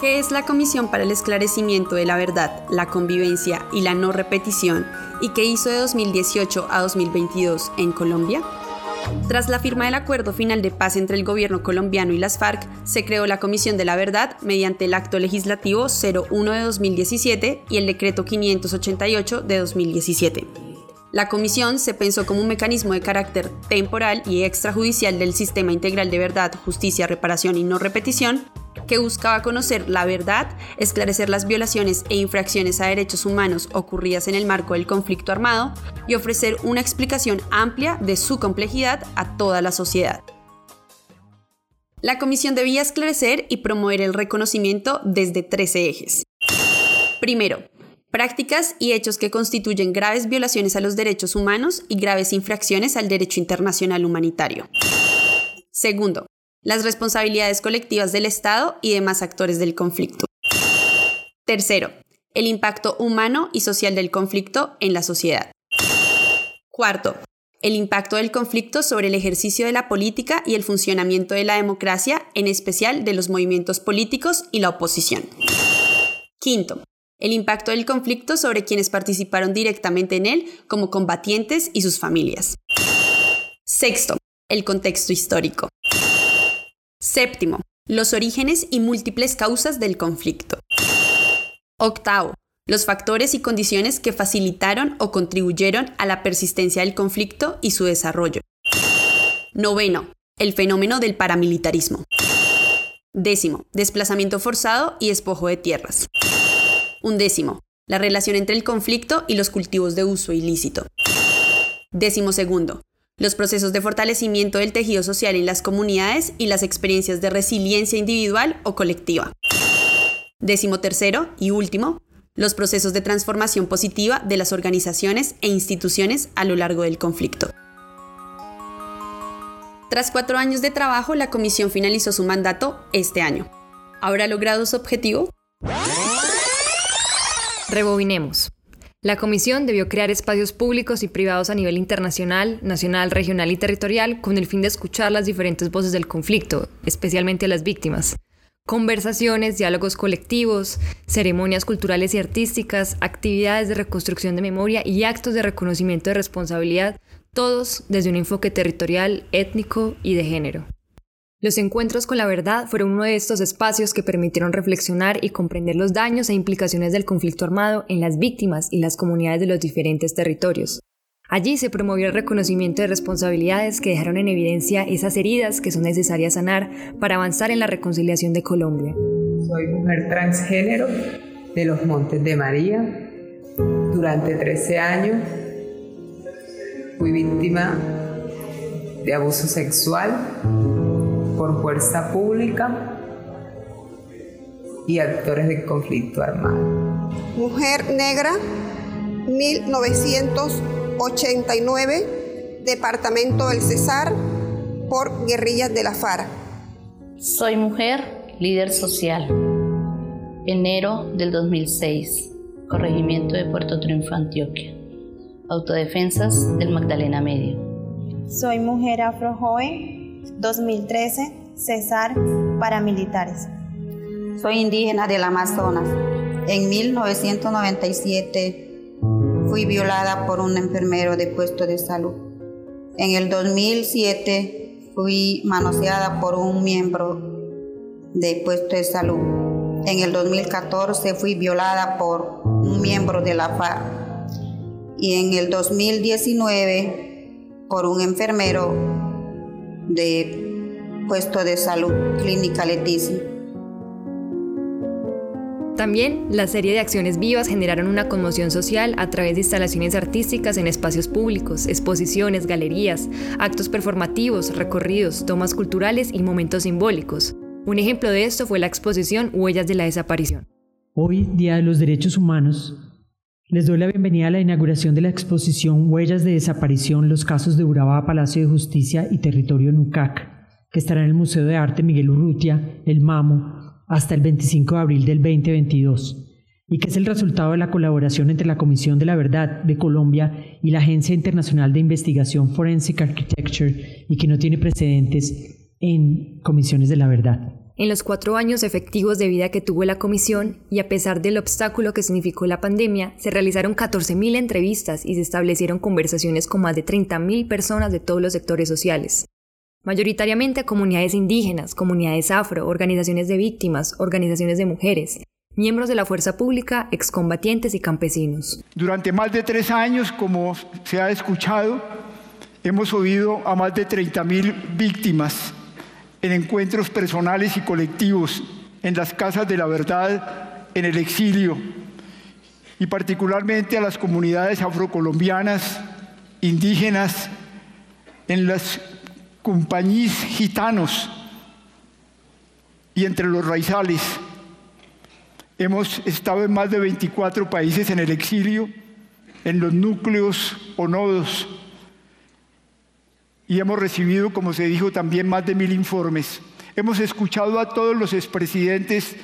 ¿Qué es la Comisión para el Esclarecimiento de la Verdad, la Convivencia y la No Repetición y qué hizo de 2018 a 2022 en Colombia? Tras la firma del acuerdo final de paz entre el gobierno colombiano y las FARC, se creó la Comisión de la Verdad mediante el Acto Legislativo 01 de 2017 y el Decreto 588 de 2017. La comisión se pensó como un mecanismo de carácter temporal y extrajudicial del sistema integral de verdad, justicia, reparación y no repetición, que buscaba conocer la verdad, esclarecer las violaciones e infracciones a derechos humanos ocurridas en el marco del conflicto armado y ofrecer una explicación amplia de su complejidad a toda la sociedad. La comisión debía esclarecer y promover el reconocimiento desde tres ejes. Primero, prácticas y hechos que constituyen graves violaciones a los derechos humanos y graves infracciones al derecho internacional humanitario. Segundo, las responsabilidades colectivas del Estado y demás actores del conflicto. Tercero, el impacto humano y social del conflicto en la sociedad. Cuarto, el impacto del conflicto sobre el ejercicio de la política y el funcionamiento de la democracia, en especial de los movimientos políticos y la oposición. Quinto, el impacto del conflicto sobre quienes participaron directamente en él como combatientes y sus familias. Sexto, el contexto histórico. Séptimo, los orígenes y múltiples causas del conflicto. Octavo, los factores y condiciones que facilitaron o contribuyeron a la persistencia del conflicto y su desarrollo. Noveno, el fenómeno del paramilitarismo. Décimo, desplazamiento forzado y despojo de tierras. Undécimo, la relación entre el conflicto y los cultivos de uso ilícito. Décimo segundo, los procesos de fortalecimiento del tejido social en las comunidades y las experiencias de resiliencia individual o colectiva. Décimo tercero y último, los procesos de transformación positiva de las organizaciones e instituciones a lo largo del conflicto. Tras cuatro años de trabajo, la comisión finalizó su mandato este año. ¿Habrá logrado su objetivo? Rebobinemos. La Comisión debió crear espacios públicos y privados a nivel internacional, nacional, regional y territorial con el fin de escuchar las diferentes voces del conflicto, especialmente las víctimas. Conversaciones, diálogos colectivos, ceremonias culturales y artísticas, actividades de reconstrucción de memoria y actos de reconocimiento de responsabilidad, todos desde un enfoque territorial, étnico y de género. Los encuentros con la verdad fueron uno de estos espacios que permitieron reflexionar y comprender los daños e implicaciones del conflicto armado en las víctimas y las comunidades de los diferentes territorios. Allí se promovió el reconocimiento de responsabilidades que dejaron en evidencia esas heridas que son necesarias sanar para avanzar en la reconciliación de Colombia. Soy mujer transgénero de los Montes de María. Durante 13 años fui víctima de abuso sexual por fuerza pública y actores de conflicto armado. Mujer negra, 1989, Departamento del Cesar, por guerrillas de la FARC. Soy mujer, líder social. Enero del 2006, Corregimiento de Puerto Triunfo, Antioquia. Autodefensas del Magdalena Medio. Soy mujer afro joven, 2013, Cesar Paramilitares. Soy indígena del Amazonas. En 1997 fui violada por un enfermero de puesto de salud. En el 2007 fui manoseada por un miembro de puesto de salud. En el 2014 fui violada por un miembro de la FARC. Y en el 2019 por un enfermero de puesto de salud Clínica Leticia. También la serie de acciones vivas generaron una conmoción social a través de instalaciones artísticas en espacios públicos, exposiciones, galerías, actos performativos, recorridos, tomas culturales y momentos simbólicos. Un ejemplo de esto fue la exposición Huellas de la Desaparición. Hoy, Día de los Derechos Humanos, les doy la bienvenida a la inauguración de la exposición Huellas de Desaparición, los casos de Urabá, Palacio de Justicia y Territorio Nucac, que estará en el Museo de Arte Miguel Urrutia, El Mamo, hasta el 25 de abril del 2022, y que es el resultado de la colaboración entre la Comisión de la Verdad de Colombia y la Agencia Internacional de Investigación Forensic Architecture y que no tiene precedentes en comisiones de la verdad. En los cuatro años efectivos de vida que tuvo la comisión, y a pesar del obstáculo que significó la pandemia, se realizaron 14.000 entrevistas y se establecieron conversaciones con más de 30.000 personas de todos los sectores sociales. Mayoritariamente comunidades indígenas, comunidades afro, organizaciones de víctimas, organizaciones de mujeres, miembros de la fuerza pública, excombatientes y campesinos. Durante más de tres años, como se ha escuchado, hemos oído a más de 30.000 víctimas en encuentros personales y colectivos, en las casas de la verdad, en el exilio, y particularmente a las comunidades afrocolombianas, indígenas, en las compañías gitanos y entre los raizales. Hemos estado en más de 24 países en el exilio, en los núcleos o nodos y hemos recibido, como se dijo, también más de mil informes. Hemos escuchado a todos los expresidentes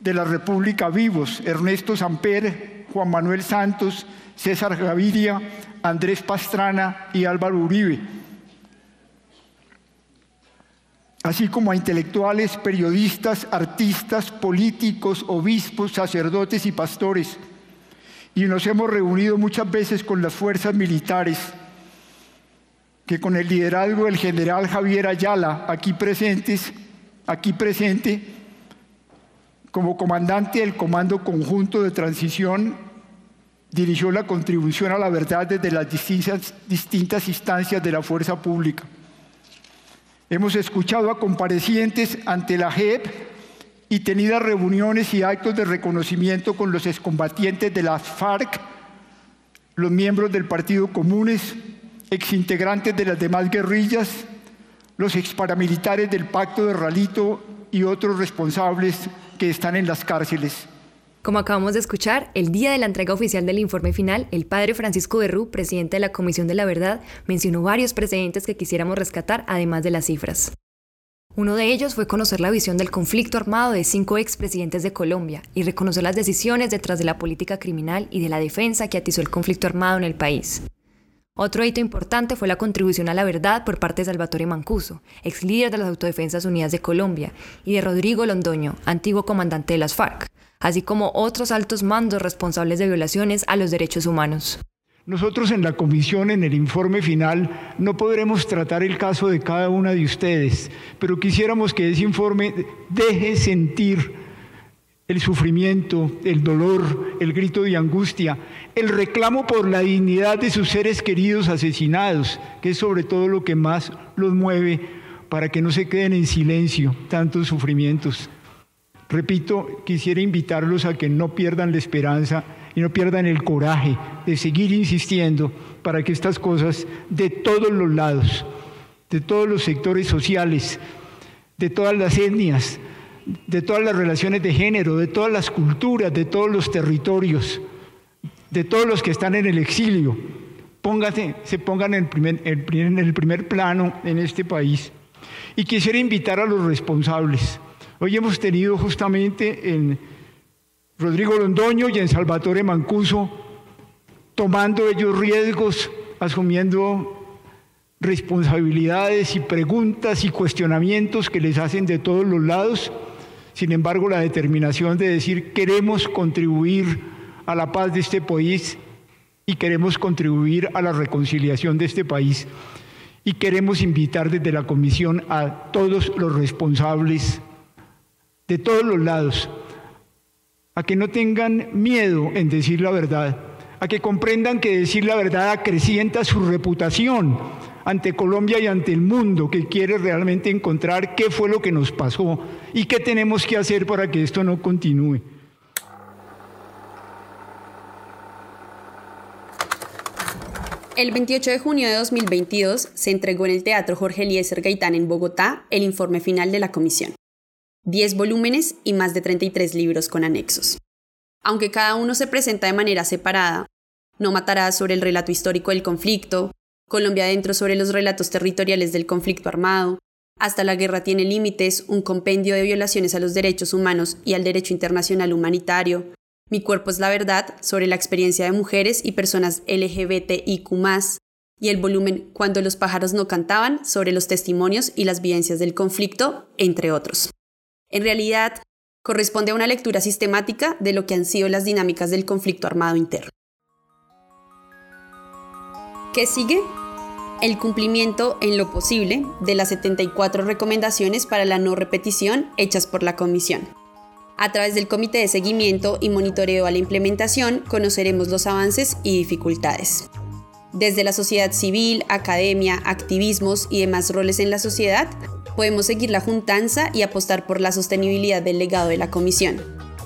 de la República vivos, Ernesto Samper, Juan Manuel Santos, César Gaviria, Andrés Pastrana y Álvaro Uribe, así como a intelectuales, periodistas, artistas, políticos, obispos, sacerdotes y pastores. Y nos hemos reunido muchas veces con las fuerzas militares que con el liderazgo del general Javier Ayala, aquí presentes, aquí presente, como comandante del Comando Conjunto de Transición, dirigió la contribución a la verdad desde las distintas, distintas instancias de la fuerza pública. Hemos escuchado a comparecientes ante la JEP y tenido reuniones y actos de reconocimiento con los excombatientes de las FARC, los miembros del Partido Comunes, exintegrantes de las demás guerrillas, los exparamilitares del Pacto de Ralito y otros responsables que están en las cárceles. Como acabamos de escuchar, el día de la entrega oficial del informe final, el padre Francisco Berrú, presidente de la Comisión de la Verdad, mencionó varios precedentes que quisiéramos rescatar, además de las cifras. Uno de ellos fue conocer la visión del conflicto armado de cinco expresidentes de Colombia y reconocer las decisiones detrás de la política criminal y de la defensa que atizó el conflicto armado en el país. Otro hito importante fue la contribución a la verdad por parte de Salvatore Mancuso, ex líder de las Autodefensas Unidas de Colombia, y de Rodrigo Londoño, antiguo comandante de las FARC, así como otros altos mandos responsables de violaciones a los derechos humanos. Nosotros en la comisión, en el informe final, no podremos tratar el caso de cada una de ustedes, pero quisiéramos que ese informe deje sentir el sufrimiento, el dolor, el grito de angustia, el reclamo por la dignidad de sus seres queridos asesinados, que es sobre todo lo que más los mueve para que no se queden en silencio tantos sufrimientos. Repito, quisiera invitarlos a que no pierdan la esperanza y no pierdan el coraje de seguir insistiendo para que estas cosas de todos los lados, de todos los sectores sociales, de todas las etnias, de todas las relaciones de género, de todas las culturas, de todos los territorios, de todos los que están en el exilio, póngase, se pongan en el, primer, plano en este país. Y quisiera invitar a los responsables. Hoy hemos tenido justamente en Rodrigo Londoño y en Salvatore Mancuso, tomando ellos riesgos, asumiendo responsabilidades y preguntas y cuestionamientos que les hacen de todos los lados sin embargo, la determinación de decir queremos contribuir a la paz de este país y queremos contribuir a la reconciliación de este país y queremos invitar desde la Comisión a todos los responsables de todos los lados a que no tengan miedo en decir la verdad, a que comprendan que decir la verdad acrecienta su reputación ante Colombia y ante el mundo que quiere realmente encontrar qué fue lo que nos pasó y qué tenemos que hacer para que esto no continúe. El 28 de junio de 2022 se entregó en el Teatro Jorge Eliezer Gaitán en Bogotá el informe final de la comisión. 10 volúmenes y más de 33 libros con anexos. Aunque cada uno se presenta de manera separada, no matará sobre el relato histórico del conflicto, Colombia adentro sobre los relatos territoriales del conflicto armado, hasta la guerra tiene límites, un compendio de violaciones a los derechos humanos y al derecho internacional humanitario, Mi cuerpo es la verdad sobre la experiencia de mujeres y personas LGBTIQ y el volumen Cuando los pájaros no cantaban sobre los testimonios y las vivencias del conflicto, entre otros. En realidad, corresponde a una lectura sistemática de lo que han sido las dinámicas del conflicto armado interno. ¿Qué sigue? El cumplimiento en lo posible de las 74 recomendaciones para la no repetición hechas por la Comisión. A través del Comité de Seguimiento y Monitoreo a la Implementación conoceremos los avances y dificultades. Desde la sociedad civil, academia, activismos y demás roles en la sociedad, podemos seguir la juntanza y apostar por la sostenibilidad del legado de la Comisión,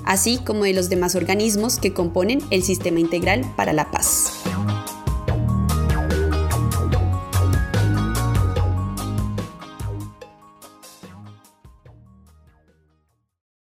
así como de los demás organismos que componen el Sistema Integral para la Paz.